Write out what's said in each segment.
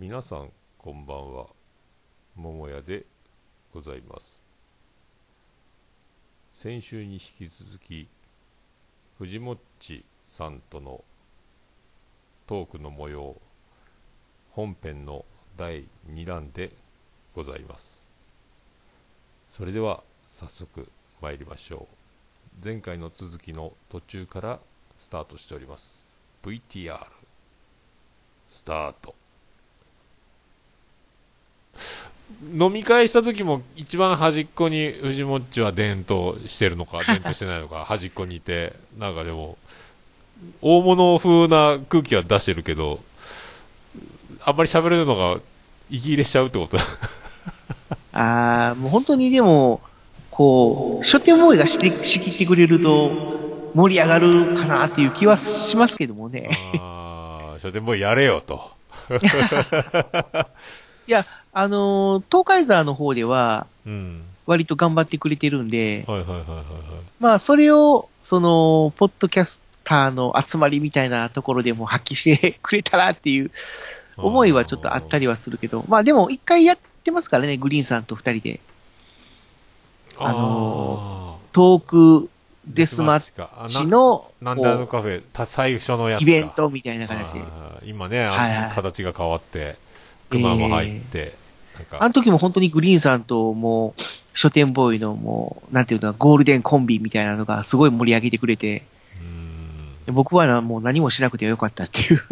皆さんこんばんは。桃屋でございます。先週に引き続き藤もっちさんとのトークの模様本編の第2弾でございます。それでは早速参りましょう。前回の続きの途中からスタートしております。VTR スタート。飲み会した時も一番端っこに藤もっちは伝統してるのか 伝統してないのか端っこにいてなんかでも大物風な空気は出してるけどあんまり喋れるのが息切れしちゃうってこと？ああ、もう本当にでも、こう、書店ボーイが仕切ってくれると盛り上がるかなっていう気はしますけどもね。ああ書店ボーイやれよと いや、あのー東海沢の方では、うん。割と頑張ってくれてるんで、はいはいはいはいはい。まあ、それを、その、ポッドキャスターの集まりみたいなところでも発揮してくれたらっていう思いはちょっとあったりはするけど、まあでも一回やってますからね、グリーンさんと二人で。あのトークデスマッかチのあななんであのカフェた最初のやつか。イベントみたいな形で。今ね、あの形が変わって熊も入って、あの時も本当にグリーンさんともう、書店ボーイのもう、なんていうの、ゴールデンコンビみたいなのがすごい盛り上げてくれて、僕はなもう何もしなくてよかったっていう。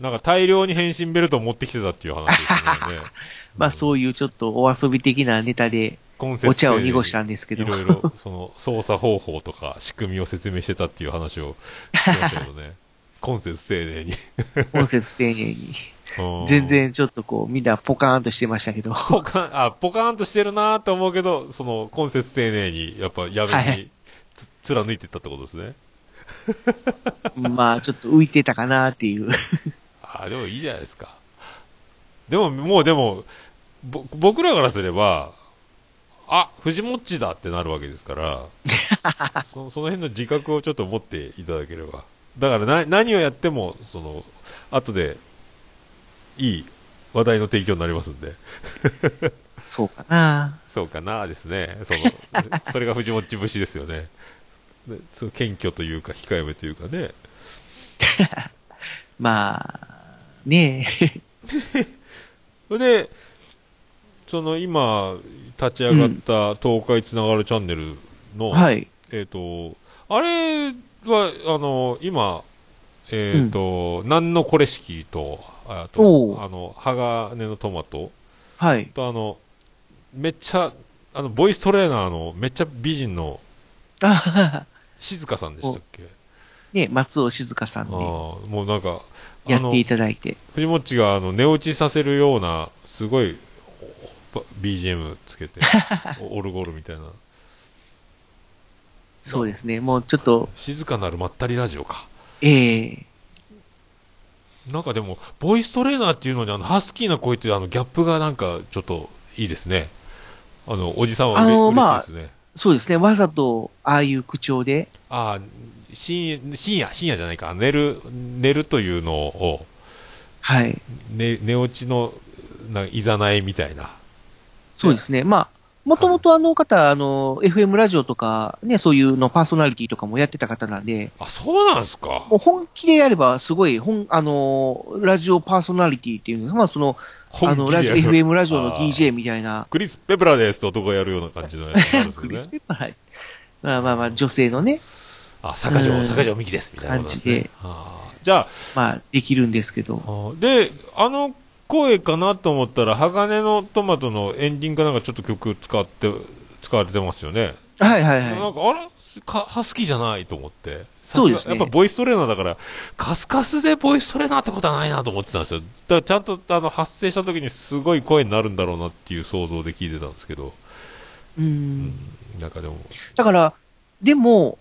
なんか大量に変身ベルトを持ってきてたっていう話ですよね。まあそういうちょっとお遊び的なネタでお茶を濁したんですけど。いろいろ、その、操作方法とか仕組みを説明してたっていう話を聞きましたけどね。今節丁寧に。本節丁寧に。うん全。然ちょっとこう、みんなポカーンとしてましたけど。ポカン、あ、ポカーンとしてるなーって思うけど、その、今節丁寧に、やっぱやめにはいつ、貫いてったってことですね。まあちょっと浮いてたかなっていう。あでもいいじゃないですか。でも、もうでも、ぼ僕らからすれば、あ、藤もっちだってなるわけですから、そその辺の自覚をちょっと持っていただければ。だからな、何をやっても、その、後で、いい話題の提供になりますんで。そうかな。そうかなですね。その、それが藤もっち節ですよね。でその謙虚というか、控えめというかね。まあ、ねえ。そ れで、その今、立ち上がった東海つながるチャンネルの、はい。えっ、と、あれは、あの、今、えっ、と、なんのこれ式と、あと、あの、鋼のトマトはい。と、あの、めっちゃ、あの、ボイストレーナーのめっちゃ美人の静香さんでしたっけ？ね松尾静香さんああにもうなんか、やっていただいて。藤もっちがあの寝落ちさせるような、すごい、お BGM つけて、おオルゴールみたいな。そうですね。もうちょっと、静かなるまったりラジオか。ええなんかでも、ボイストレーナーっていうのにあの、ハスキーな声ってあの、ギャップがなんか、ちょっと、いいですね。あの、おじさんはうれ嬉しいですね。そうですね。わざと、ああいう口調で、ああ、深夜、深夜、深夜じゃないか。寝る、寝るというのを、はい。ね、寝落ちの、ないざないみたいな。そうですね。まあ、もともとあの方、あの、FM ラジオとか、ね、そういうのパーソナリティとかもやってた方なんで、あ、そうなんすか？もう本気でやれば、すごい、本、あの、ラジオパーソナリティっていうんですか、まあ、その、あの、ラジオ、FM ラジオの DJ みたいな、クリス・ペプラーですって男がやるような感じのやつなんですクリス。ペッパー、まあまあまあ、女性のね、あ、坂上、うん。坂上美希ですみたいなね。感じで。じゃまあ、できるんですけど、で、あの声かなと思ったら、鋼のトマトのエンディングかなんかちょっと曲使って、使われてますよね。はいはいはなんか、あれ？かハスキーじゃないと思って。そうですねやっぱボイストレーナーだから、カスカスでボイストレーナーってことはないなと思ってたんですよ。だからちゃんとあの発生した時にすごい声になるんだろうなっていう想像で聞いてたんですけど、い。うん。なんかでも、だから、でも、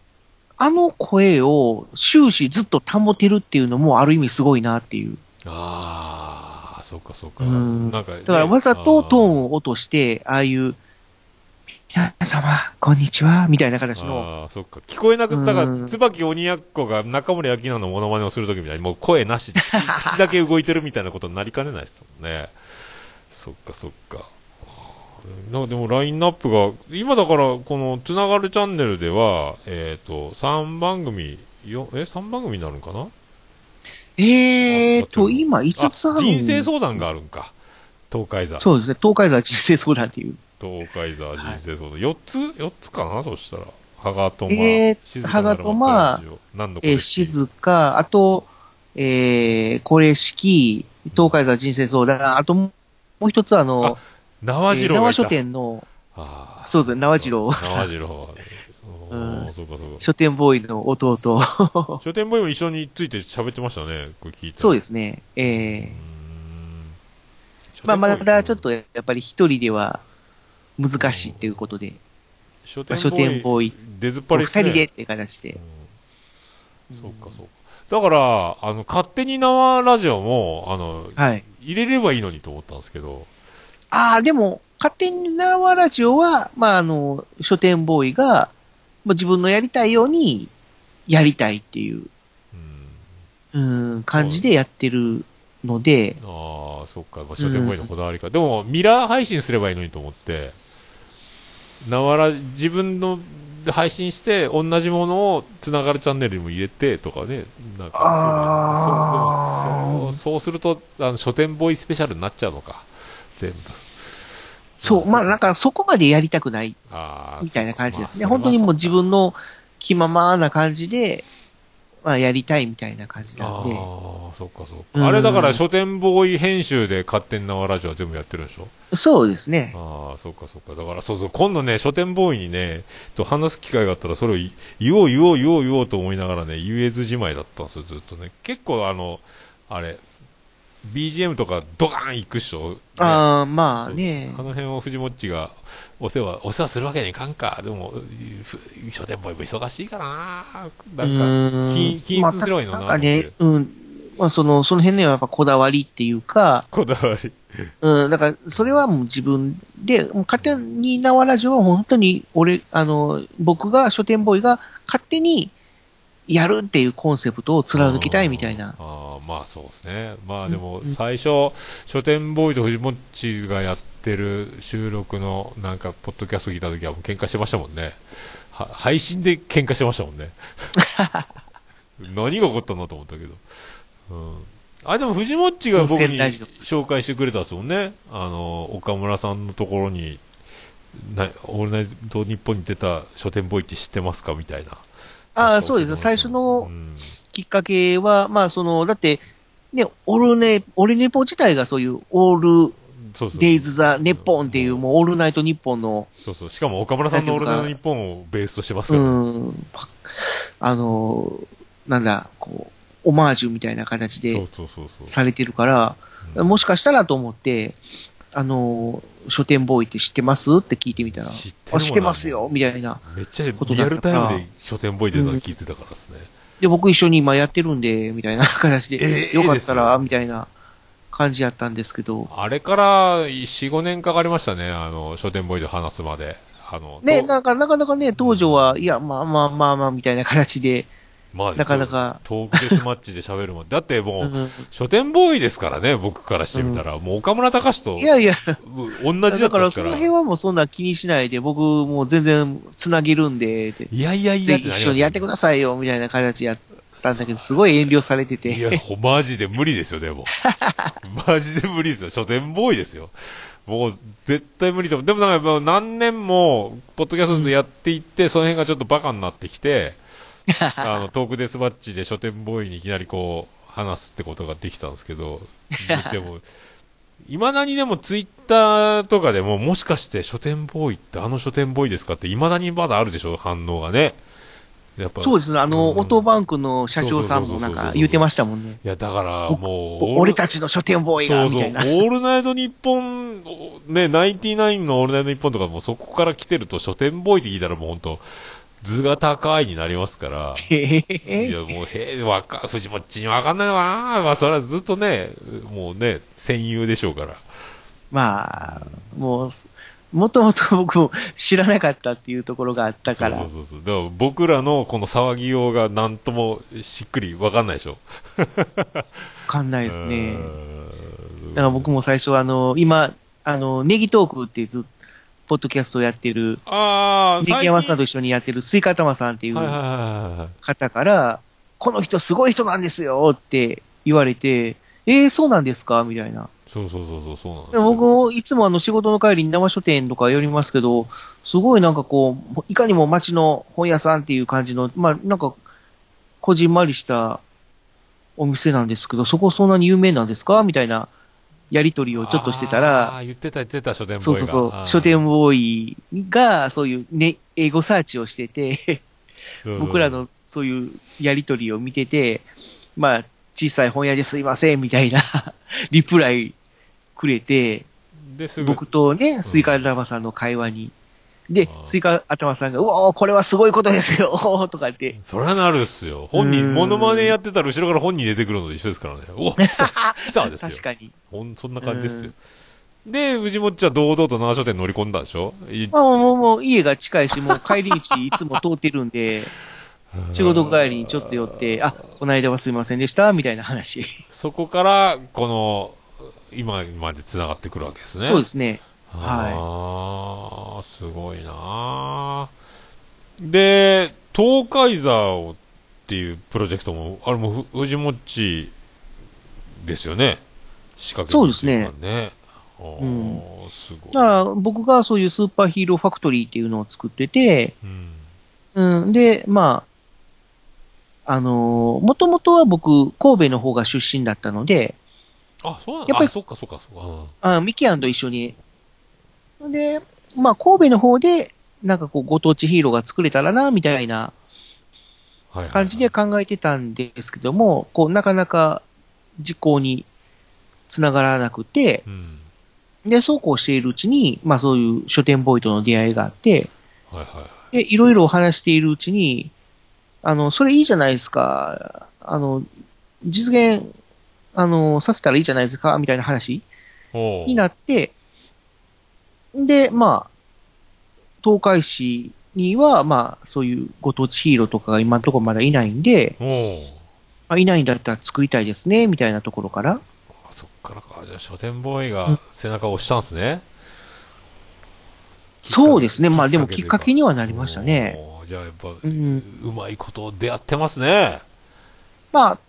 あの声を終始ずっと保てるっていうのもある意味すごいなっていう。ああ、そうかそうか。うんなんかね、だからわざとトーンンを落として、ああいう、皆様、こんにちは、みたいな形の、ああ、そっか。聞こえなく、だから、うん椿鬼奴が中森明菜のモノマネをするときみたいに、もう声なし、口 口だけ動いてるみたいなことになりかねないですもんね。そっかそっか。なでもラインナップが、今だから、このつながるチャンネルでは、えっ、と、3番組、よえ、3番組になるんかなえーと、今5つあるん人生相談があるんか。東海座。そうですね、東海座人生相談っていう。東海座人生相談。4つ ?4 つかな？そしたら。ハガトマ、えー静かなる何のこえー、れ？静か、あと、えー、これ式、東海座人生相談、あともう一つあの、縄次郎。えー縄書店の、ああ。そうですね、縄次郎縄次郎。おうんーそうかそうか。書店ボーイの弟。書店ボーイも一緒について喋ってましたね。これ聞いた。でそうですね。えすー、まあ、まだちょっとやっぱり一人では難しいっていうことで、書店ボーイ、出ずっぱり二ね。人でって形で。うんそうかそうか。だから、あの、勝手に縄ラジオも、あの、はい。入れればいいのにと思ったんですけど、ああ、でも、勝手に縄ラジオは、まあ、あの、書店ボーイが、まあ、自分のやりたいように、やりたいっていう、うん。うん、感じでやってるので、ああ、そっか。まあ、書店ボーイのこだわりか。でも、ミラー配信すればいいのにと思って、なわら、自分の配信して、同じものをつながるチャンネルにも入れてとかね。なんかそうそうそうすると、あの、書店ボーイスペシャルになっちゃうのか。全部。そう、まあ、なんかそこまでやりたくない。みたいな感じですね。まあ本当にもう自。分の気ままな感じで、まあ、やりたいみたいな感じなんで。ああ、そっかそっうんか。あれだから書店ボーイ編集で勝手に縄ラジオは全部やってるんでしょ？そうですね。ああ、そっかそっか。だからそうそう、今度ね、書店ボーイにね、と話す機会があったら、それをい言おう言おう言おう言おうと思いながらね、言えずじまいだったんですよ、ずっとね。結構あの、あれ、BGM とかドカーン行くっしょ、ねああ、まあね。あの辺を藤もっちがお世話、お世話するわけにいかんか。でも、ふ書店ボーイも忙しいからな。なんか、均均一すればいいのかなまあね、うん。まあ、その、その辺にはやっぱこだわりっていうか、こだわり。うん、だから、それはもう自分で、もう勝手に縄ラジオは本当に、俺、あの、僕が書店ボーイが勝手にやるっていうコンセプトを貫きたいみたいな。ああまあそうですね。まあでもうん。最初、書店ボーイと藤もっちがやってる収録のなんかポッドキャスト聞いた時はもう喧嘩してましたもんね。は配信で喧嘩してましたもんね。何が起こったのと思ったけど、うん、あでも藤もっちが僕に紹介してくれたっすもんね。あの岡村さんのところになオールナイトニッポンに出た書店ボーイって知ってますか？みたいなああ、そうです。最初うのんきっかけは、まあ、その、だって、ね、オルネ、オルネポ自体がそういう、オールデイズ・ザ・ネッポンっていう、もう、オールナイトニッポンの、そうそう。しかも岡村さんのオールナイトニッポンをベースとしてますうからね。ん、あの、なんだ、こう、オマージュみたいな形でそうそうそう。されてるから、うんもしかしたらと思って、あの、書店ボーイって知ってます？って聞いてみたら、知って知ってますよ、みたいな。めっちゃことリアルタイムで書店ボーイでの聞いてたからですね。で、僕一緒に今やってるんで、みたいな 形で、ええよかったですよら、みたいな感じやったんですけど、あれから4、5年かかりましたね。あの、書店ボーイで話すまで。あの、ね、となんか、なかなかね、当時は、いや、まあまあまあまあ、みたいな形で、まあ、なかなかトークデスマッチで喋るもん。だってもう、うん書店ボーイですからね、僕からしてみたら。もう岡村隆史といやいや、同じだっただからその。辺はもうそんな気にしないで、僕もう全然つなげるんで、でいやいやいや一緒にやってくださいよ、みたいな形やったんだけど、すごい遠慮されていや、マジで無理ですよ、でも。マジで無理ですよ。書店ボーイですよ。もう、絶対無理と思う。でもなんか何年も、ポッドキャストでやっていって、その辺がちょっとバカになってきて、あの、トークデスマッチで書店ボーイにいきなりこう、話すってことができたんですけど、でも、いまだにでもツイッターとかでも、もしかして書店ボーイってあの書店ボーイですかって、いまだにまだあるでしょ、反応がね。やっぱ。そうですね、あの、うんオートバンクの社長さんもなんか言ってましたもんね。いや、だから、もう、お俺たちの書店ボーイが、そうそう。オみたいな。ールナイトニッポン、ね、ナインティナインのオールナイトニッポンとかもそこから来てると書店ボーイって聞いたらもうほんと、図が高いになりますから。へへいへや、もう、へえ、わか、藤もっちにわかんないわ。まあ、それはずっとね、もうね、戦友でしょうから。まあ、もう、もともと僕も知らなかったっていうところがあったから。そうそうそうそう。だから僕らのこの騒ぎようがなんともしっくりわかんないでしょ。わかんないですね。だから僕も最初あの、今、あの、ネギトークってずっとポッドキャストをやってる、ああ、ネギ山さんと一緒にやってるスイカ玉さんっていう。方から、この人すごい人なんですよって言われて、えー、そうなんですか？みたいな。そうそうそうそう、そうなんです。僕もいつもあの仕事の帰りに生書店とか寄りますけど、すごいなんかこう、いかにも街の本屋さんっていう感じの、まあなんか、こじんまりしたお店なんですけど、そこそんなに有名なんですか？みたいなやりとりをちょっとしてたあら、ー言ってた言ってた書店ボーイが。そうそうそう、書店ボーイがそういうね、英語サーチをしてて、僕らのそういうやりとりを見てて、まあ、小さい本屋ですいません、みたいな リプライくれて、ですぐ僕とね、スイカ頭さんの会話に。でスイカ頭さんが、うおー、これはすごいことですよ とか言って、そりゃなるっすよ。本人、うんモノマネやってたら後ろから本人出てくるのと一緒ですからね。お来た 来たですよ。確かに。ほん、そんな感じですよ。で、藤本ちゃん堂々と長書店乗り込んだでしょ？いまあ、もう、もう家が近いし、もう帰り道いつも通ってるんで、仕事帰りにちょっと寄って、あ、この間はすいませんでした、みたいな話。そこから、この、今まで繋がってくるわけですね。そうですね。ああ、すごいなあで、東海座をっていうプロジェクトも、あれもふ藤もっちですよね。仕掛けそうですねうんすごい。だから、僕がそういうスーパーヒーローファクトリーっていうのを作ってて、うん。うん、で、まあ、あのもともとは僕、神戸の方が出身だったので、あ、そうなんやっぱりあ、そっかそっかそっか。うんあミキアンと一緒に。で、まあ、神戸の方で、なんかこう、ご当地ヒーローが作れたらな、みたいな感じで考えてたんですけども、こう、なかなか実行につながらなくて、うん。で、そうこうしているうちに、まあそういう書店ボーイとの出会いがあって、はいはで、いろいろ話しているうちに、あの、それいいじゃないですか、あの、実現、あの、させたらいいじゃないですか、みたいな話になって、で、まあ、東海市には、まあ、そういうご当地ヒーローとかが今のところまだいないんで、まあ、いないんだったら作りたいですね、みたいなところから。あそっからか。じゃあ書店ボーイが背中を押したんですね。そうですね。まあでもきっかけにはなりましたね。じゃあやっぱ、う。うんまいこと出会ってますね。まあ、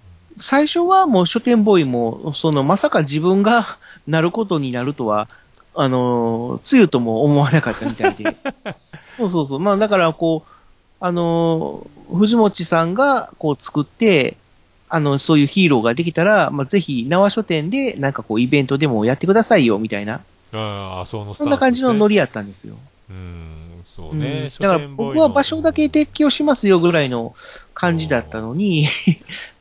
最初はもう書店ボーイも、その、まさか自分が なることになるとは、あの、つゆとも思わなかったみたいで。そうそうそう。まあだからこう、あの、藤本さんがこう作って、あの、そういうヒーローができたら、まあぜひ、縄書店でなんかこうイベントでもやってくださいよ、みたいな。ああ、そのねそんな感じのノリやったんですよ。うん、そううんね。だから僕は場所だけで、提供しますよぐらいの感じだったのに、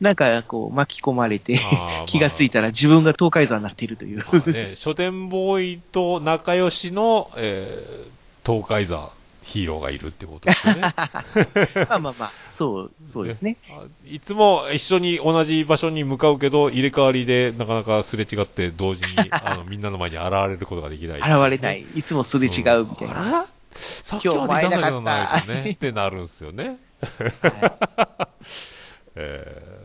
なんかこう巻き込まれて、気がついたら自分が東海山になっているという。まあね、書店ボーイと仲良しの、えー東海座ヒーローがいるってことですよね。まあまあまあ、そう、そうですね。あいつも一緒に同じ場所に向かうけど、入れ替わりでなかなかすれ違って同時に あのみんなの前に現れることができない、現れない。いつもすれ違うみたいな。あら？さっきまでいたんだけどね。ってなるんですよね。はえー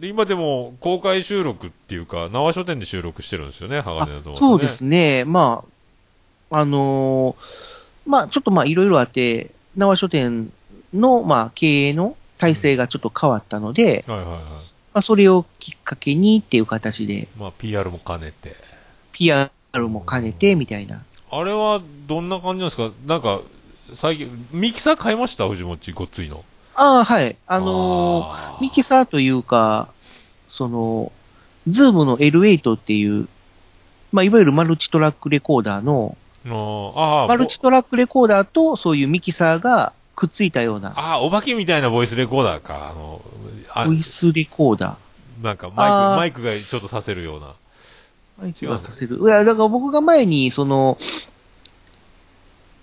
で今でも公開収録っていうか、縄書店で収録してるんですよね、鋼のい動画、そうですね。まあ、あのーまあちょっとまあいろいろあって、縄書店のまあ経営の体制がちょっと変わったので、はいはいはい。まあそれをきっかけにっていう形で、まあ PR も兼ねて。PR も兼ねてみたいな。あれはどんな感じなんですか？なんか、最近、ミキサー買いました？藤本ごっついの。ああ、はい。あのーミキサーというか、その、 ZOOM の L8 っていう、まあ、いわゆるマルチトラックレコーダーの、あーマルチトラックレコーダーとそういうミキサーがくっついたような、ああ、お化けみたいなボイスレコーダーか。あの、あボイスレコーダなんかマイク、マイクがちょっとさせるような。ー。マイクがさせる。いや、だから僕が前に、その、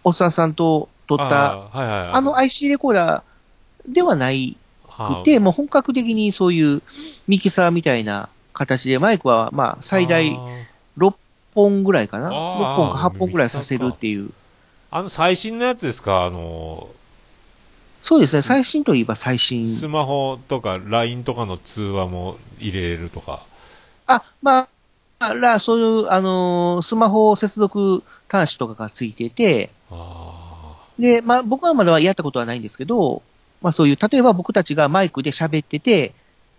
おっさんさんと撮った、あの IC レコーダーではないあくて、もう本格的にそういうミキサーみたいな形で、マイクはまあ最大あー6本ぐらいかな。あー6本か8本ぐらいさせるっていう。あの最新のやつですか？あの、そうですね、最新といえば最新。スマホとか LINE とかの通話も入れれるとか。あ、まあ、あら、そういう、あのースマホ接続端子とかがついてて、あで、まあ、僕はまだやったことはないんですけど、まあそういう、例えば僕たちがマイクで喋ってて、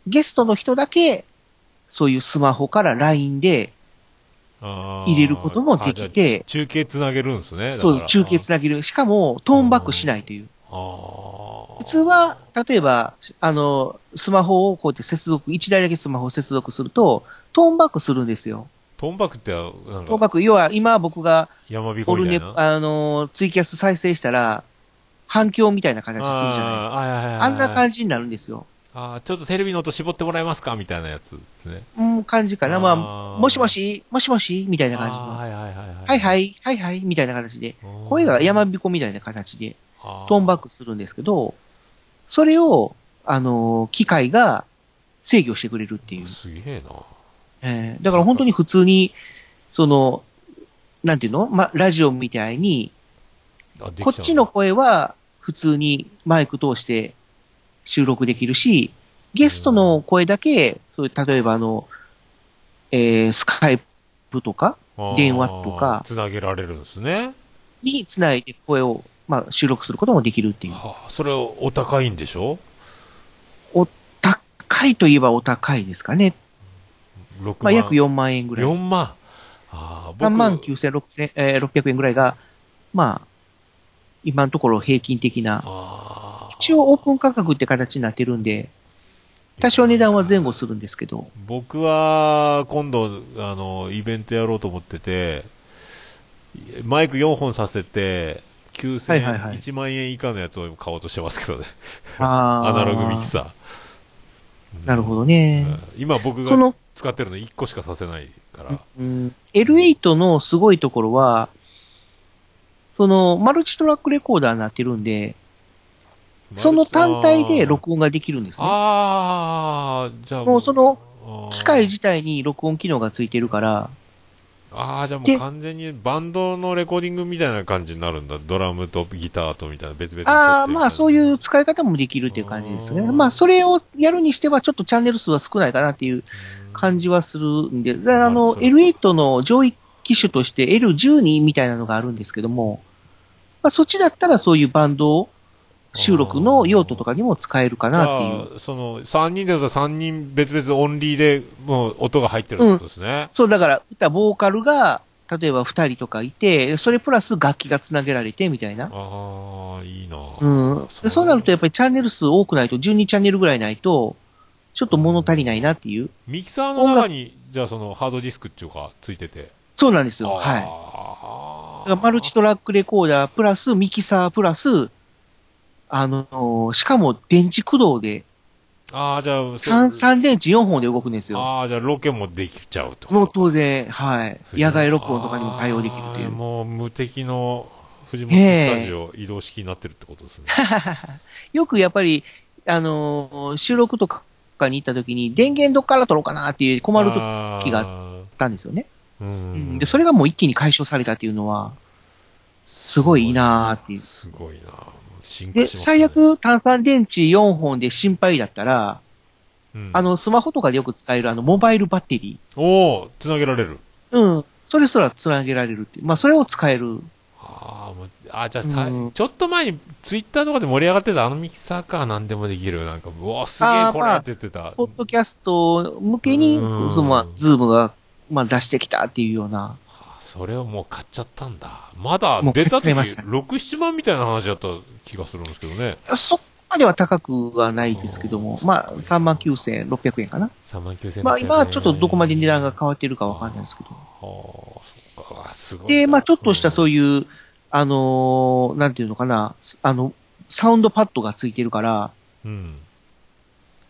ゲストの人だけ、そういうスマホから LINE で。入れることもできて中継つなげるんですね。そうです、中継つなげる。しかも、トーンバックしないという。普通は、例えば、あの、スマホをこうやって接続、1台だけスマホを接続すると、トーンバックするんですよ。トーンバックって、なんトーンか、バック、要は今僕が山彦みたいな？あの、ツイキャス再生したら、反響みたいな形するじゃないですか。あーはいはいはいはいあんな感じになるんですよ。あーちょっとテレビの音絞ってもらえますか？みたいなやつですね。うん、感じかな。まあもしもし、もしもし、みたいな感じはいはいはいはい。はいはい、はいはい、みたいな形で。声が山彦みたいな形で、トーンバックするんですけど、それを、あの、機械が制御してくれるっていう。すげえな。えーだから本当に普通に、その、なんていうの？ま、ラジオみたいに、こっちの声は普通にマイク通して収録できるし、ゲストの声だけ、そういう、例えばあの、えー、スカイプとか電話とかつなげられるんですね。につないで声を、まあ、収録することもできるっていう。はあ、それお高いんでしょ？お高いといえばお高いですかね。?6 万。まあ、約4万円ぐらい。4万。ああ、3僕、万9600、えー600円ぐらいが、まあ、今のところ平均的な。一応オープン価格って形になってるんで、多少値段は前後するんですけど。僕は、今度、あの、イベントやろうと思ってて、マイク4本させて、9000円、はいはいはい1万円以下のやつを買おうとしてますけどね。アナログミキサー。なるほどうね。ん今僕がこの、使ってるの1個しかさせないから。うん、L8 のすごいところは、その、マルチトラックレコーダーになってるんで、その単体で録音ができるんですね。ああ、じゃあもうその、あー機械自体に録音機能がついてるから、ああ、じゃあもうで完全にバンドのレコーディングみたいな感じになるんだ。ドラムとギターとみたいな別々ああ、るまあそういう使い方もできるっていう感じですね。まあそれをやるにしてはちょっとチャンネル数は少ないかなっていう感じはするんで、であの、まあそう L8 の上位機種として L12 みたいなのがあるんですけども、まあそっちだったらそういうバンド収録の用途とかにも使えるかなっていう。あ、その、3人でだと3人別々オンリーでもう音が入ってるってことですね。そう、だから歌、ボーカルが、例えば2人とかいて、それプラス楽器がつなげられてみたいな。ああ、いいな。うん。でそうなるとやっぱりチャンネル数多くないと、12チャンネルぐらいないと、ちょっと物足りないなっていう。ミキサーの中に、じゃあそのハードディスクっていうか、ついてて。そうなんですよ。はい。マルチトラックレコーダープラスミキサープラス、あのーしかも電池駆動で、ああ、じゃあ、そ三三電池4本で動くんですよ。ああ、じゃあロケもできちゃうと。もう当然、はい。野外録音とかにも対応できるという。もう無敵の藤本スタジオ移動式になってるってことですね。よくやっぱり、あのー収録とかに行った時に電源どっから取ろうかなっていう困る時がったんですよね。ううんん。で、それがもう一気に解消されたっていうのは、すごいいいなーっていう。すごいな進化で、しますね。最悪炭酸電池4本で心配だったら、うん、あの、スマホとかでよく使えるあの、モバイルバッテリおおつなげられる。ー。うん。それすらつなげられるっていう。まあ、それを使える。ああ、もう、あじゃあさ、うんちょっと前にツイッターとかで盛り上がってたあのミキサーか何でもできる。なんか、うわ、すげえこれって言ってた。ポッドキャスト向けに、うんそのまあ、ズームが、まあ、出してきたっていうような。あそれをもう買っちゃったんだ。まだ出た時、買っちゃいました6、7万みたいな話だった気がするんですけどね。そこまでは高くはないですけども、まあ、39,600円かな。3万9000まあ、今はちょっとどこまで値段が変わってるかわかんないですけど。はあ、そっか、あすごいな。で、まあ、ちょっとしたそういいう、あのーなんていうのかな、あの、サウンドパッドがついてるから、うん。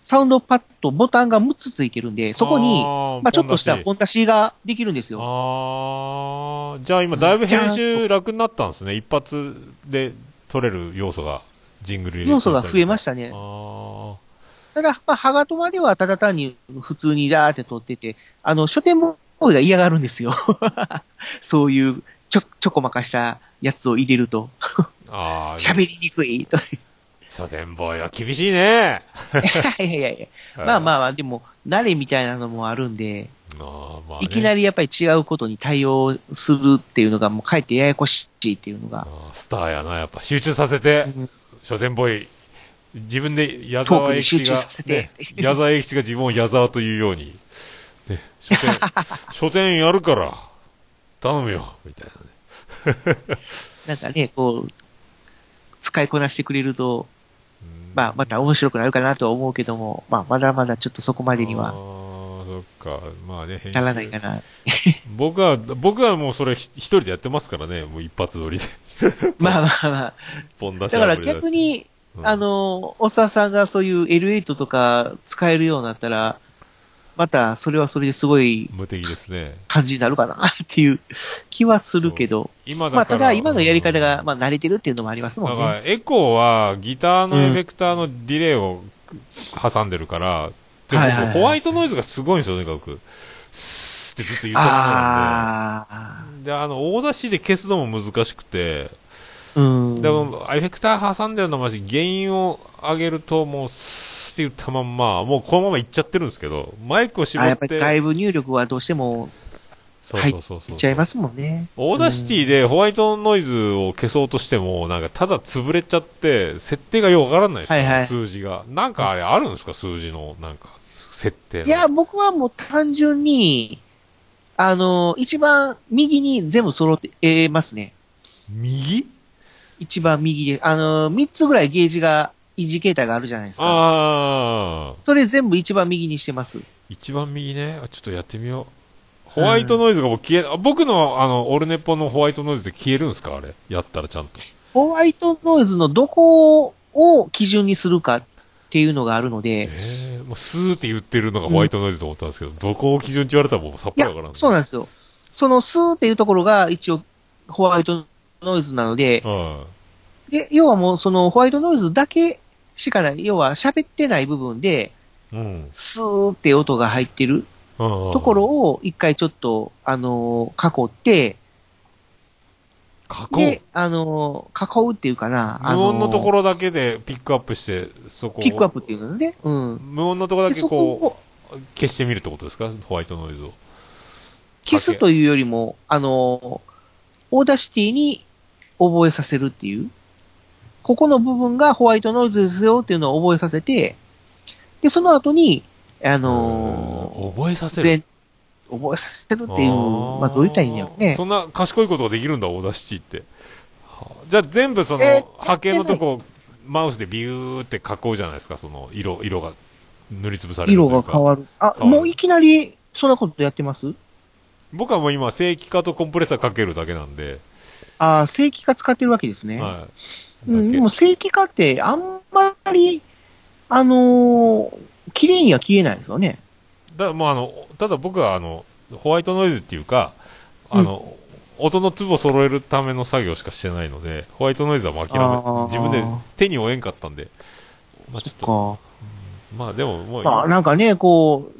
うん。サウンドパッド、ボタンが6つついてるんで、そこに、あーまあ、ちょっとしたポン出しができるんですよ。ああ、じゃあ今だいぶ編集楽になったんですね。一発で取れる要素が、ジングル要素が増えまししたねた。。あただ、まあ、ハガトマではただ単に普通にダーって撮ってて、あの、書店ボ声が嫌がるんですよ。そういうちょ、ちょこまかしたやつを入れると、ああ、喋りにくいと。書店ボーイは厳しいね。いやいやいや。まあまあまあ、でも、慣れみたいなのもあるんで、あーまあねいきなりやっぱり違うことに対応するっていうのがもうかえってややこしいっていうのがスターやな、やっぱ集中させて、うん書店ボーイ、自分で矢沢永吉が、させて。矢沢永吉が自分を矢沢というように、ね、書店、書店やるから、頼むよ、みたいなね。なんかね、こう、使いこなしてくれると、うんまあ、また面白くなるかなとは思うけども、まあ、まだまだちょっとそこまでにあはーそっか。まあね、ならないかな。僕は、僕はもうそれひ一人でやってますからね、もう一発撮りで。まあまあまあ。ポン出しだから逆、に、うんあ、の、おっさんさんがそういう L8 とか使えるようになったら、またそれはそれですごい無敵ですね。感じになるかなっていう気はするけど、今だから。まあただ今のやり方が、うんまあ慣れてるっていうのもありますもんね。だから、エコーはギターのエフェクターのディレイを挟んでるから、でもホワイトノイズがすごいんですよ、とにかく。スーってずっと言ったものなんあで。で、あの、大出しで消すのも難しくて、あ、うん。でも、エフェクター挟んでるのもし、原因を上げると、もう、スーって言ったまんま、もうこのままいっちゃってるんですけど、マイクを絞あ、やっ、っぱり外部入力はどうしてもそうそうそうそう。いっちゃいますもんね。 Audacity でホワイトノイズを消そうとしても、なんかただ潰れちゃって、設定がよくわからないですよ、はいはい数字が。なんかあれあるんですか、数字の、なんか、設定の。いや、僕はもう単純に、あの、一番右に全部揃ってますね。右？一番右で。あの、三つぐらいゲージが、インジケーターがあるじゃないですか。ああ、それ全部一番右にしてます。一番右ね。あちょっとやってみよう。ホワイトノイズがもう消え、あ僕のあの、オルネポのホワイトノイズで消えるんですかあれ？やったらちゃんと。ホワイトノイズのどこを基準にするかっていうのがあるので、ええもうスーって言ってるのがホワイトノイズと思ったんですけど、どこを基準って言われたらもうさっぱりわからん。、そうなんですよ。そのスーっていうところが一応ホワイトノイズなので、はで、要はもうそのホワイトノイズだけしかない、要は喋ってない部分で、い。うん。スーって音が入ってるとところを一回ちょっと、あのー囲って、加工で、あのー囲うっていうかな、あのー無音のところだけでピックアップして、そこをピックアップっていうのね。うん。無音のところだけこう、消してみるってことですか？ホワイトノイズを。消すというよりも、あのー Audacity に覚えさせるっていう。ここの部分がホワイトノイズですよっていうのを覚えさせて、で、その後に、あのうん覚えさーせる？全、覚えさせるっていう、まあどう言ったらいいんだろうねそ。んな賢いことができるんだ、 Audacity って。はあじゃあ全部その、えー波形のとこ、マウスでビューって囲うじゃないですか、その色、色が塗りつぶされる色。が変わる。あ、もういきなり、そんなことやってます？僕はもう今、正規化とコンプレッサーかけるだけなんで、ああ、正規化使ってるわけですね。はい。うん、でも正規化ってあんまり、あのー綺麗には消えないですよね。だもうあの、ただ僕はあの、ホワイトノイズっていうか、あの、音の粒を揃えるための作業しかしてないので、ホワイトノイズはもう諦め自分で手に負えんかったんで、まあちょっと、か。まあでももう、まあなんかね、こ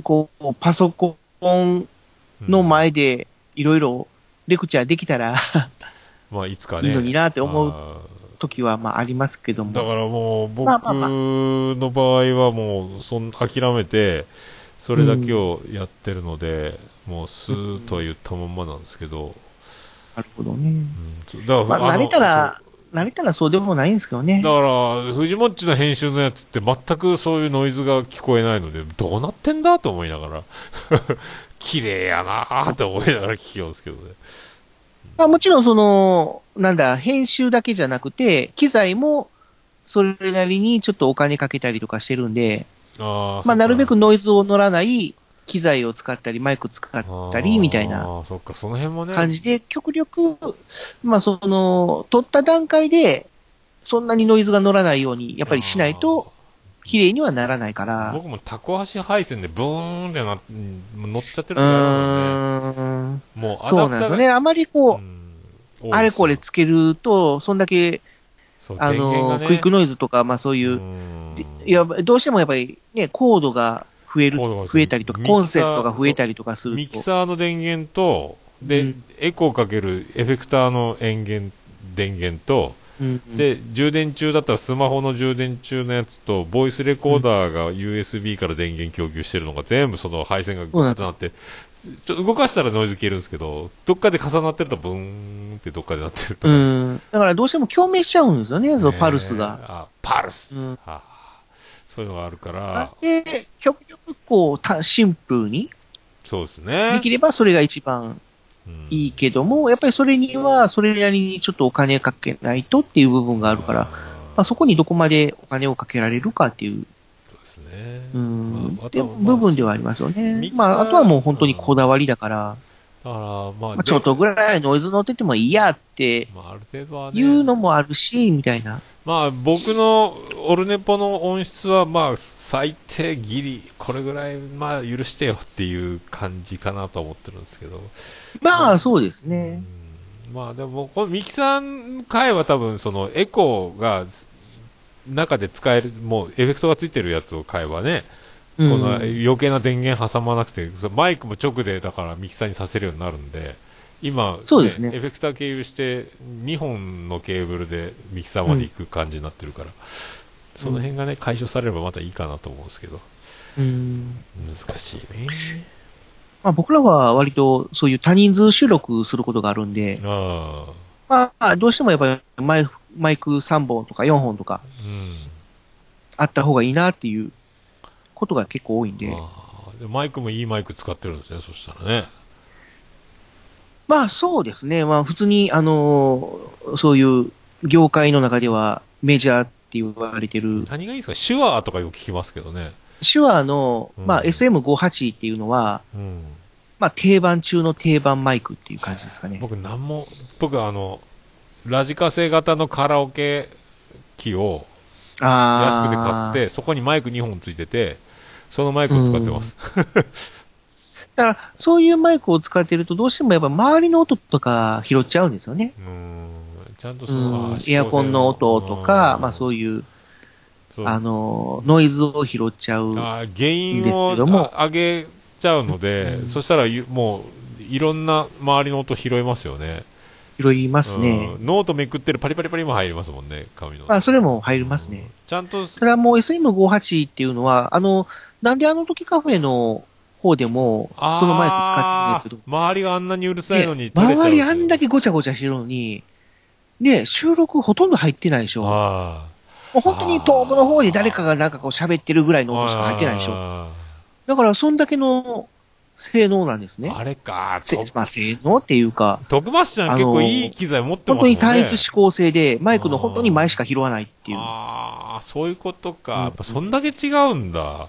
う、こう、パソコンのうん前でいろいろレクチャーできたらまあいつかね。いいのになって思うあ時はまあありますけどーだも。からもう、僕の場合はもう、そん諦めて、それだけをやってるので、もうスーッとは言ったまんまなんですけど、なるほどね。うんだから、まあ慣れたら、慣れたらそうでもないんですけどねだ。から、藤もっちの編集のやつって全くそういうノイズが聞こえないので、どうなってんだと思いながら、綺麗やなーって思いながら聞きようんですけどね。まあもちろんその、なんだ、編集だけじゃなくて、機材もそれなりにちょっとお金かけたりとかしてるんで、あーまあなるべくノイズを乗らない機材を使ったり、マイク使ったり、みたいなああ、そっか、その辺もね。感じで、極力、まあその、撮った段階で、そんなにノイズが乗らないように、やっぱりしないと、綺麗にはならないから。僕もタコ足配線でブーンってな、うん乗っちゃってうる時あるので、ーん。もうアそうなんですよね。あまりこう、うんあれこれつけると、そんだけ、あの、クイックノイズとか、まあそういうう、んいや、どうしてもやっぱりね、コードが増える、増えたりとか、コンセントが増えたりとかすると。ミキサーの電源と、で、うんエコーかけるエフェクターの電源、電源と、うんうん、で、充電中だったらスマホの充電中のやつと、ボイスレコーダーが USB から電源供給してるのが全部その配線がグッとなって、ちょっと動かしたらノイズ消えるんですけど、どっかで重なってるとブーンってどっかでなってるとうか。ん。だからどうしても共鳴しちゃうんですよね、そのパルスが。ねあ、パルス、うんはあそういうのがあるから、で、極力こう、たシンプルにそうですね。できればそれが一番うんいいけども、やっぱりそれにはそれなりにちょっとお金かけないとっていう部分があるから、まあ、そこにどこまでお金をかけられるかっていう、そうですね。うん、でまあ部分ではありますよね。まあ、あとはもう本当にこだわりだから、だから、まあ、まあ、ちょっとぐらいノイズ乗っててもいいやってまあ、ある程度はね。いうのもあるし、みたいな。まあ、僕のオルネポの音質は、まあ、最低ギリ、これぐらい、まあ、許してよっていう感じかなとは思ってるんですけど。まあ、そうですうね。んまあ、でも、このミキサー回は多分、その、エコーが、中で使える、もう、エフェクトがついてるやつを買えばね、うんこの余計な電源挟まなくて、マイクも直でだからミキサーにさせるようになるんで、今、そうですね。エフェクター経由して、2本のケーブルでミキサーまで行く感じになってるから、その辺がね、解消されればまたいいかなと思うんですけど、うん。難しいね。まあ、僕らは割とそういう多人数収録することがあるんで、あまあ、どうしてもやっぱりマイマイク3本とか4本とか。あった方がいいなっていうことが結構多いんで、でマイクもいいマイク使ってるんですね、そしたらね。まあそうですね、まあ普通に、あのーそういう業界の中ではメジャーって言われてる、何がいいですか？手話とかよく聞きますけどね。手話の、うんまあ SM58 っていうのは、うん。まあ定番中の定番マイクっていう感じですかね。僕なんも、僕あの、ラジカセ型のカラオケ機を安くで買って、そこにマイク2本ついてて、そのマイクを使ってます。だから、そういうマイクを使ってると、どうしてもやっぱ周りの音とか拾っちゃうんですよね。うん。ちゃんとうその、エアコンの音とか、まあうそういう、あの、ノイズを拾っちゃう。あ原因ですをけどもあ上げちゃうので、うんそしたらゆもう、いろんな周りの音拾えますよね。拾いますね。うんノートめくってるパリパリパリも入りますもんね、紙の。まあそれも入りますねうん。ちゃんと、ただもう SM58 っていうのは、あの、なんであの時カフェの方でも、そのマイク使ってるんですけど、周りがあんなにうるさいのにで取れちゃう周りあんだけ。けごちゃごちゃしてるのに、ね、収録ほとんど入ってないでしょ。もあう本当に遠くの方で誰かがなんかこう喋ってるぐらいの音しか入ってないでしょ。あだから、そんだけの性能なんですね。あれか、まあ、性能っていうか、徳松ちゃん結構いい機材持ってます本当。に単一指向性で、マイクの本当に前しか拾わないっていう。やああ、そういうことか。うんやっぱそんだけ違うんだ。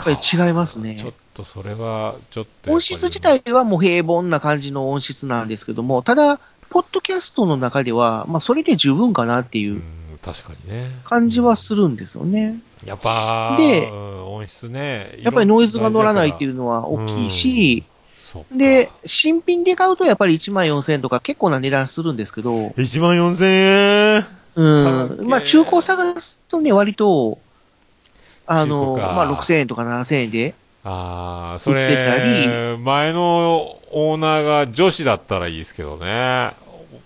っぱり違いますねちょ。っとそれは、ちょっと。音質自体はもう平凡な感じの音質なんですけども、ただ、ポッドキャストの中では、まあ、それで十分かなっていううん確かにね。感じはするんですよね。やっぱ、でうん音質ね。やっぱりノイズが乗らないってう。いうのは大きいし、で、新品で買うとやっぱり1万4000円とか結構な値段するんですけど、1万4000円？うん。まあ、中古探すとね、割と、あの、まあ、6000円とか7000円で、ああ、それ、前のオーナーが女子だったらいいですけどね。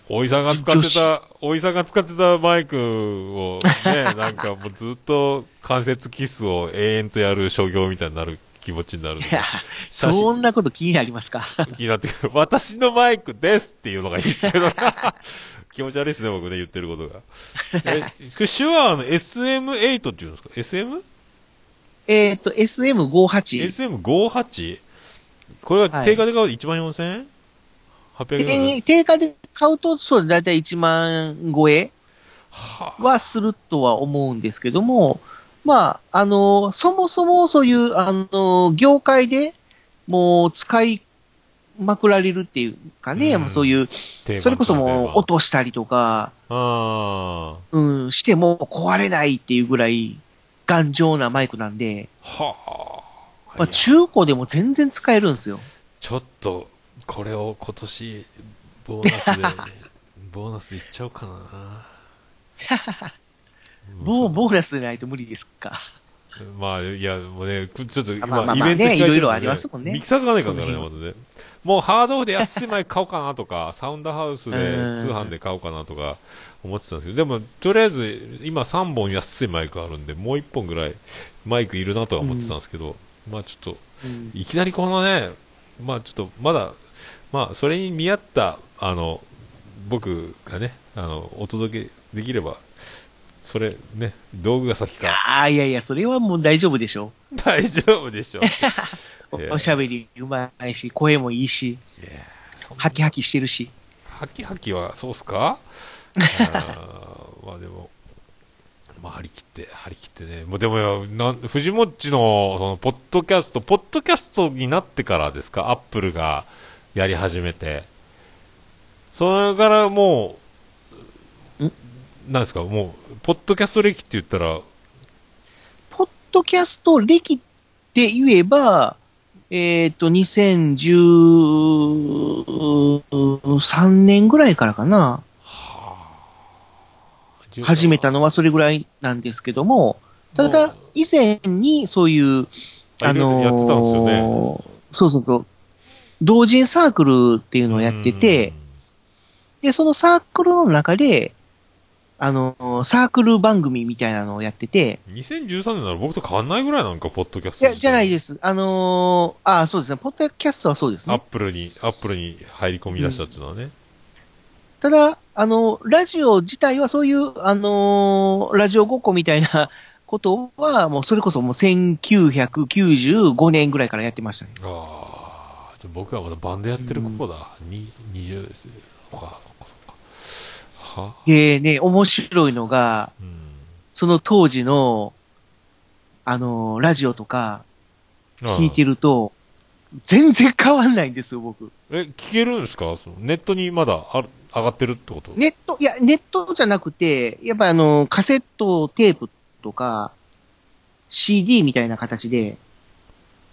おいさんが使って女た、おいさんが使ってたマイクをね、なんかもうずっと関節キスを永遠とやる所業みたいになる気持ちになるいや、そんなこと気になりますか？気になってくる。私のマイクですっていうのがいいですけど。気持ち悪いですね、僕ね、言ってることが。え、手話の SM8 っていうんですか ?SM?SM58? えっと、SM58。SM58? これが定価で買うと1万4000円 ?800 円定定価で買うと、そう、だいたい1万超えははするとは思うんですけども、まあ、あの、そもそもそういう、あの、業界でもう使いまくられるっていうかね、うんまあそういう、それこそもう定落としたりとか、うん、しても壊れないっていうぐらい頑丈なマイクなんで、あ。はあ。まあ、中古でも全然使えるんですよ。ちょっと、これを今年、ボーナスで、ボーナスいっちゃおうかな。ボー、ボーナスでないと無理ですか。まあ、いや、もうね、くちょっと、まあまあまあイベントいろいろありますもんねミキサーがないからね、まずね。もうハードオフで安いマイク買おうかなとか、サウンドハウスでうん通販で買おうかなとか思ってたんですけど、でも、とりあえず、今3本安いマイクあるんで、もう1本ぐらいマイクいるなとは思ってたんですけど、まあちょっと、うん。いきなりこのね、まあちょっと、まだ、まあそれに見合った、あの、僕がね、あの、お届けできれば、それね、道具が先か、ああ、いやいや、それはもう大丈夫でしょ 大丈夫でしょお おしゃべりうまいし、声もいいし、ハキハキしてるし。ハキハキはそうっすか？まあでも、まあ張り切って、張り切ってね。もうでもよ、なん、藤もっちの、その、ポッドキャスト、ポッドキャストになってからですか？アップルがやり始めて。それからもう、なんですか？もう、ポッドキャスト歴って言ったら、ポッドキャスト歴で言えば、えっ、と、2013年ぐらいからかな。始めたのはそれぐらいなんですけども、たもだう、以前にそういう、あいろいろやってたんですよねそうそうそう、同人サークルっていうのをやってて、で、そのサークルの中で、あの、サークル番組みたいなのをやってて、うん、2013年なら僕と変わんないぐらいなんか、ポッドキャスいや、ト自体。じゃないです。あのー、あそうですね、ポッドキャストはそうですアッね。プルに、アップルに入り込み出したっていうのはね。ただ、あの、ラジオ自体はそういう、あのーラジオごっこみたいな ことは、もうそれこそもう1995年ぐらいからやってましたね。ああ、じゃあ僕はまだバンドやってる頃だ。に、20ですね。そっか、そっか。はでね、面白いのが、うん。その当時の、あのーラジオとか聞いてる。ると、全然変わんないんですよ、僕。え、聞けるんですか？そのネットにまだある上がってるってこと？ネット、いや、ネットじゃなくて、やっぱあの、カセットテープとか、CD みたいな形で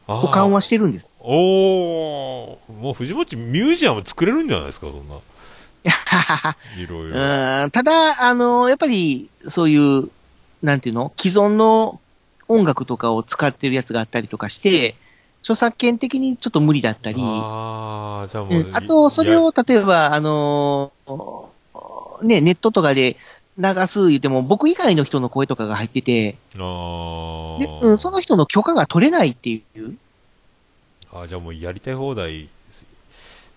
保管はしてるんです。おー、もう藤本ミュージアム作れるんじゃないですかそんな。いやはははいろいろ。うんただ、あの、やっぱり、そういう、なんていうの？既存の音楽とかを使ってるやつがあったりとかして、著作権的にちょっと無理だったり、ああ、じゃあもう。うんあと、それを、例えば、あのーね、ネットとかで流す言っても、僕以外の人の声とかが入ってて、あーでうん、その人の許可が取れないっていう。あじゃあもうやりたい放題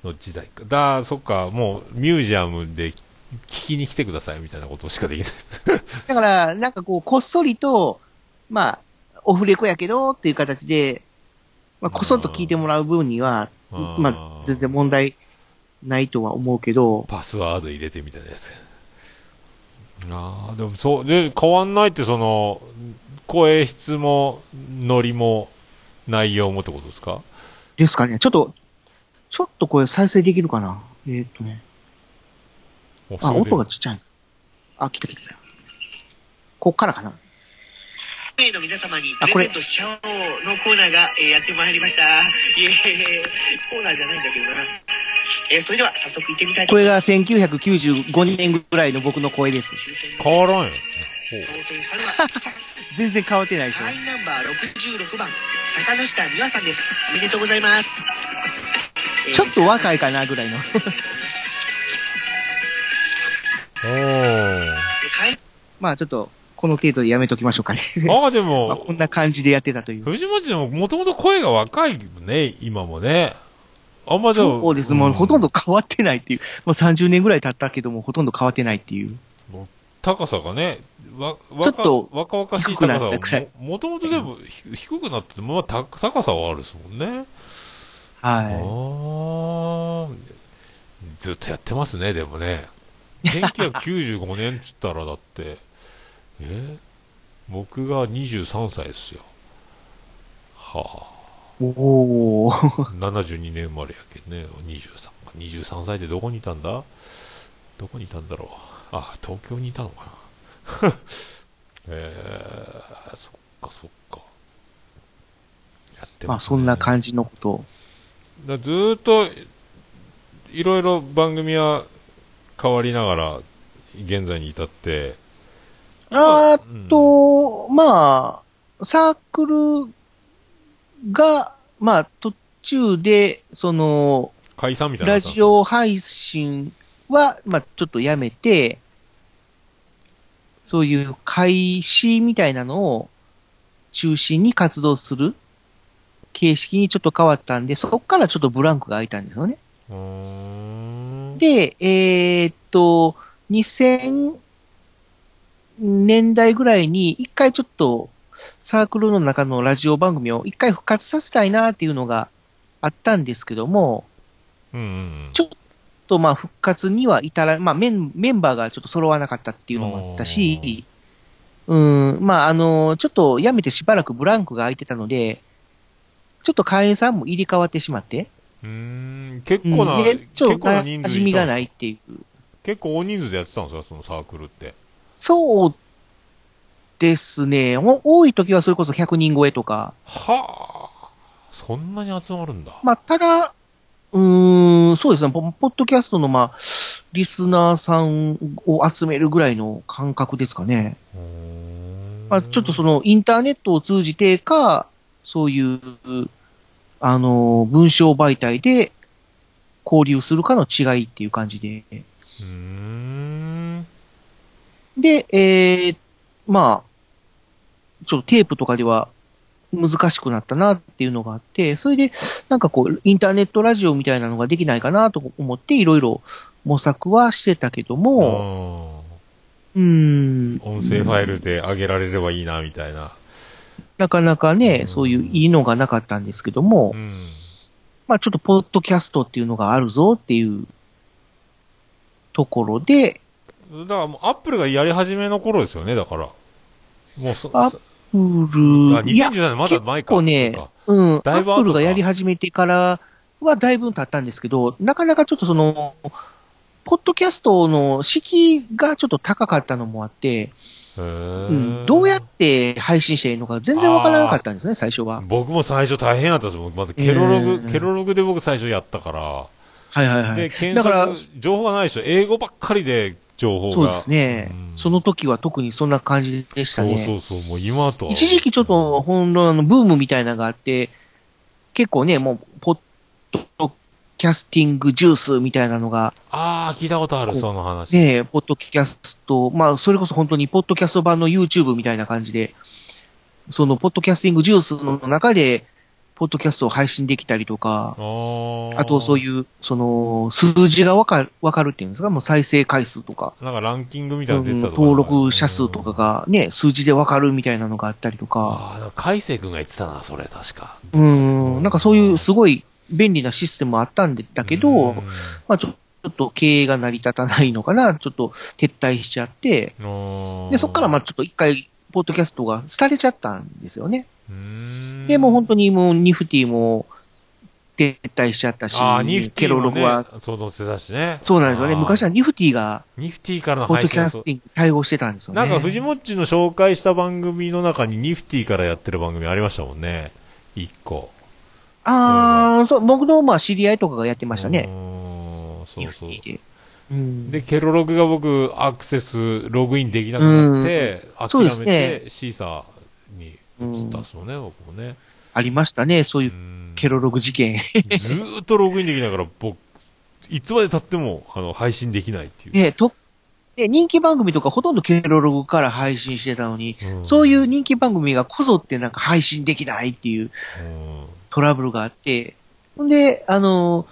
の時代か。だそっか、もうミュージアムで聞きに来てくださいみたいなことしかできない。だから、なんかこう、こっそりと、まあ、オフレコやけどっていう形で、まあ、こそっと聞いてもらう分には、あーまあ、全然問題ないとは思うけど、パスワード入れてみたいなやつ。ああ、でもそう、で、変わんないってその、声質も、ノリも、内容もってことですか？ですかね。ちょっと、ちょっとこれ再生できるかな？えーっとね。あ、音がちっちゃい。あ、来た来た来た。こっからかな。名の皆様にあこれプレゼントしちゃおうのコーナーが、えーやってまいりました。イエコーナーじゃないんだけどな。えーそれでは早速行ってみたいとこれが思います。1995年ぐらいの僕の声です。変わらんよ。当選したのは、全然変わってないでしょラ。インナンバー66番、坂下美和さんです。おめでとうございます。えーちょっと若いかなぐらいの。おえーまあちょっと、この程度でやめときましょうかね。ー。ああ、で まあも、こんな感じでやってたという。藤本でももともと声が若いね、今もね。あんまでも。そうです。もうほとんど変わってないっていう。もう30年ぐらい経ったけども、ほとんど変わってないっていう。高さがね、わ、ちょっと若々しい低くな高さがも、もともとでもひ低くなってて、まあ、た高さはあるですもんね。あはあ、ずっとやってますね、でもね。1995年っつったらだって、え？僕が23歳ですよ。はあ。い。おー。72年生まれやけんね、23か。23歳でどこにいたんだ？どこにいたんだろう。あ、東京にいたのかな。えー、そっかそっか。やってまあますねそんな感じのことを。だずーっと、いろいろ番組は変わりながら、現在に至って、あーうんと、まあ、サークルが、まあ、途中で、その、解散みたいなラ。ジオ配信は、まあ、ちょっとやめて、そういう開始みたいなのを中心に活動する形式にちょっと変わったんで、そこからちょっとブランクが空いたんですよね。で、えーっと、2000年代ぐらいに一回ちょっとサークルの中のラジオ番組を一回復活させたいなっていうのがあったんですけども、うんうんうん。ちょっとまあ復活には至ら、まあメンメンバーがちょっと揃わなかったっていうのもあったし、うん、まああの、ちょっと辞めてしばらくブランクが空いてたので、ちょっと会員さんも入れ替わってしまって、うーん。結うん構な、で、ちょっと結構な人馴数染みがないっていう。結構大人数でやってたんですか、そのサークルって。そうですね。お多い時はそれこそ100人超えとか。はあ。そんなに集まるんだ。まあ、ただ、うーん、そうですね。ポポッドキャストの、まあ、リスナーさんを集めるぐらいの感覚ですかね。まあ、ちょっとその、インターネットを通じてか、そういう、あの、文章媒体で交流するかの違いっていう感じで。うーん。で、えー、まあ、ちょっとテープとかでは難しくなったなっていうのがあって、それで、なんかこう、インターネットラジオみたいなのができないかなと思って、いろいろ模索はしてたけども、うーん。音声ファイルで上げられればいいな、みたいな。なかなかうね、んそういういいのがなかったんですけども、うん。まあちょっとポッドキャストっていうのがあるぞっていうところで、だからもう、アップルがやり始めの頃ですよね、だから。もうそ、アッそプあ、ル、いや、2017年まだ前か。結構ねそうん、アだいぶ後かップルがやり始めてからはだいぶ経ったんですけど、なかなかちょっとその、ポッドキャストの敷居がちょっと高かったのもあって、うん、どうやって配信していいのか全然わからなかったんですね、最初は。僕も最初大変だったです。僕まずケロログ、うんケロログで僕最初やったから。はいはいはい。で、検だから索、情報がないでしょ。英語ばっかりで情報が。そうですね、うんその時は特にそんな感じでしたね。そうそうそう。もう今とは。一時期ちょっと、ほんのあの、ブームみたいなのがあって、結構ね、もう、ポッドキャスティングジュースみたいなのが、ああ、聞いたことある、その話。ね、ポッドキャスト、まあ、それこそ本当にポッドキャスト版の YouTube みたいな感じで、その、ポッドキャスティングジュースの中で、ポッドキャストを配信できたりとかあ、とそういう、その、数字がわかる、わかるっていうんですか、もう再生回数とか、なんかランキングみたいなの出てたとか。登録者数とか。がね、数字でわかるみたいなのがあったりとか、ああ、海星君が言ってたな、それ、確か。うーん、なんかそういうすごい便利なシステムあったんだけど、うん。まあちょちょっと経営が成り立たないのかな、ちょっと撤退しちゃって、で、そこからまあちょっと一回、ポッドキャストが廃れちゃったんですよね。で、もう本当にもうニフティも撤退しちゃったし、ああ、ニフテケィもねロログは、、そう載せたしね。そうなんですよね。昔はニフティが、ニフティからの配信キャスティング対応してたんですよね。なんか、藤もっちの紹介した番組の中にニフティからやってる番組ありましたもんね。一個。ああ、そう、僕のまあ知り合いとかがやってましたうね。ーんそうそう。うん。で、ケロログが僕、アクセス、ログインできなくなって、そう諦めて、シーサーに移ったんですね、僕もね。ありましたね、そういううん。ケロログ事件。ずーっとログインできないから、僕、いつまで経っても、あの、配信できないっていう。ね、と、で、人気番組とかほとんどケロログから配信してたのに、うん。そういう人気番組がこぞってなんか配信できないっていううん。トラブルがあって、ほんで、あの、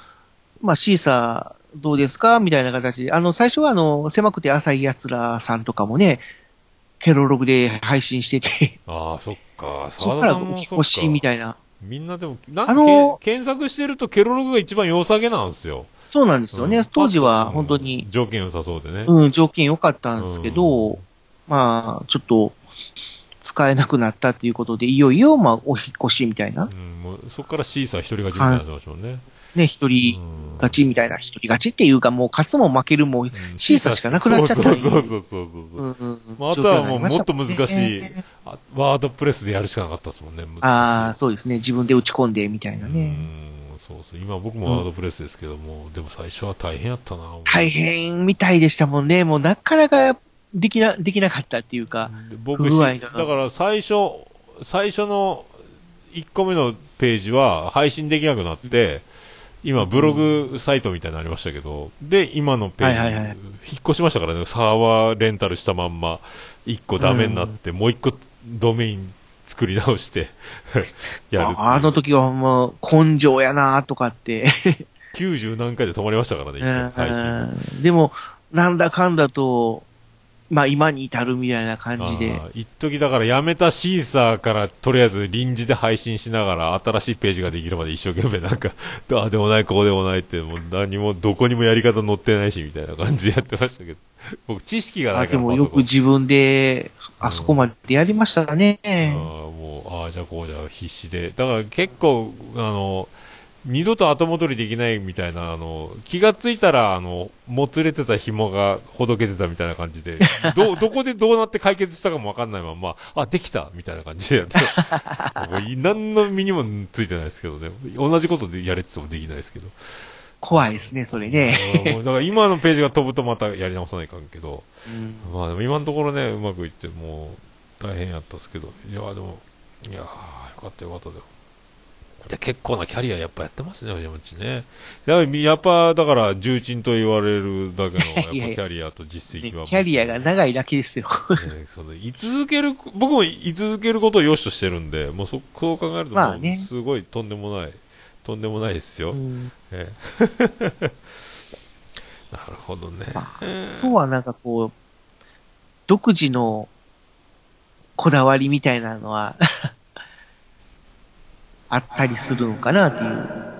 まあ、シーサーどうですか？みたいな形で、あの、最初はあの、狭くて浅い奴らさんとかもね、ケロログで配信してて、ああ、そっか。沢田さんも引っ越しみいたいな。みんなでも、なんかあのけ検索してるとケロログが一番良さげなんですよ。そうなんですよね。うん当時は本当にうん、条件良さそうでね。うん、条件良かったんですけど、うんまあ、ちょっと、使えなくなったっていうことで、いよいよ、まあ、お引っ越しみたいな。うん、もうそこからシーサー一人勝ちみたいになってましたもんね。ね、一人うん勝ちみたいな、一人勝ちっていうか、もう勝つも負けるも、シーサーしかなくなっちゃったそうそうそうそうそうそう。うんうんうんまあ、あとはもうもっと難しい ワードプレスでやるしかなかったですもんね。ああ、そうですね。自分で打ち込んで、みたいなうね。んそうそう。今僕もワードプレスですけども、でも最初は大変やったな。大変みたいでしたもんね。もうなかなかできな、できなかったっていうか。で僕だから最初、最初の1個目のページは配信できなくなって、今、ブログサイトみたいになりましたけど、で、今のページ、はいはいはい引っ越しましたからね、サーバーレンタルしたまんま、1個ダメになって、もう1個ドメイン作り直して、や るああの時はもう根性やなとかって。90何回で止まりましたからね、一回配信。うんでも、なんだかんだと、まあ今に至るみたいな感じで。一時だからやめたシーサーからとりあえず臨時で配信しながら新しいページができるまで一生懸命なんか、ああでもないこうでもないってもう何もどこにもやり方載ってないしみたいな感じでやってましたけど、僕知識がなあでいからもよく自分で、あそこまでやりましたね。あーもう、ああ、じゃあこうじゃあ必死で。だから結構、あの、二度と後戻りできないみたいな、あの、気がついたら、あの、もつれてた紐がほどけてたみたいな感じで、ど、どこでどうなって解決したかもわかんないまま、あ、できたみたいな感じでやって、何の身にもついてないですけどね。同じことでやれててもできないですけど。怖いですね、それね。だから今のページが飛ぶとまたやり直さないかんけど、うんまあでも今のところね、うまくいって、もう大変やったっすけど、いやーでも、いやーよかったよかった。で結構なキャリアやっぱやってますね、藤本ね。やっぱやっぱだから重鎮と言われるだけの、やっぱキいやいやャリアと実ね績は。キャリアが長いだけですよ。ね、その居続ける、僕も居続けることを良しとしてるんで、もうそそう考えると、もまあねうすごいとんでもない、とんでもないですよ。うんええ なるほどね。あとはなんかこう、独自のこだわりみたいなのはあったりするのかなっていう。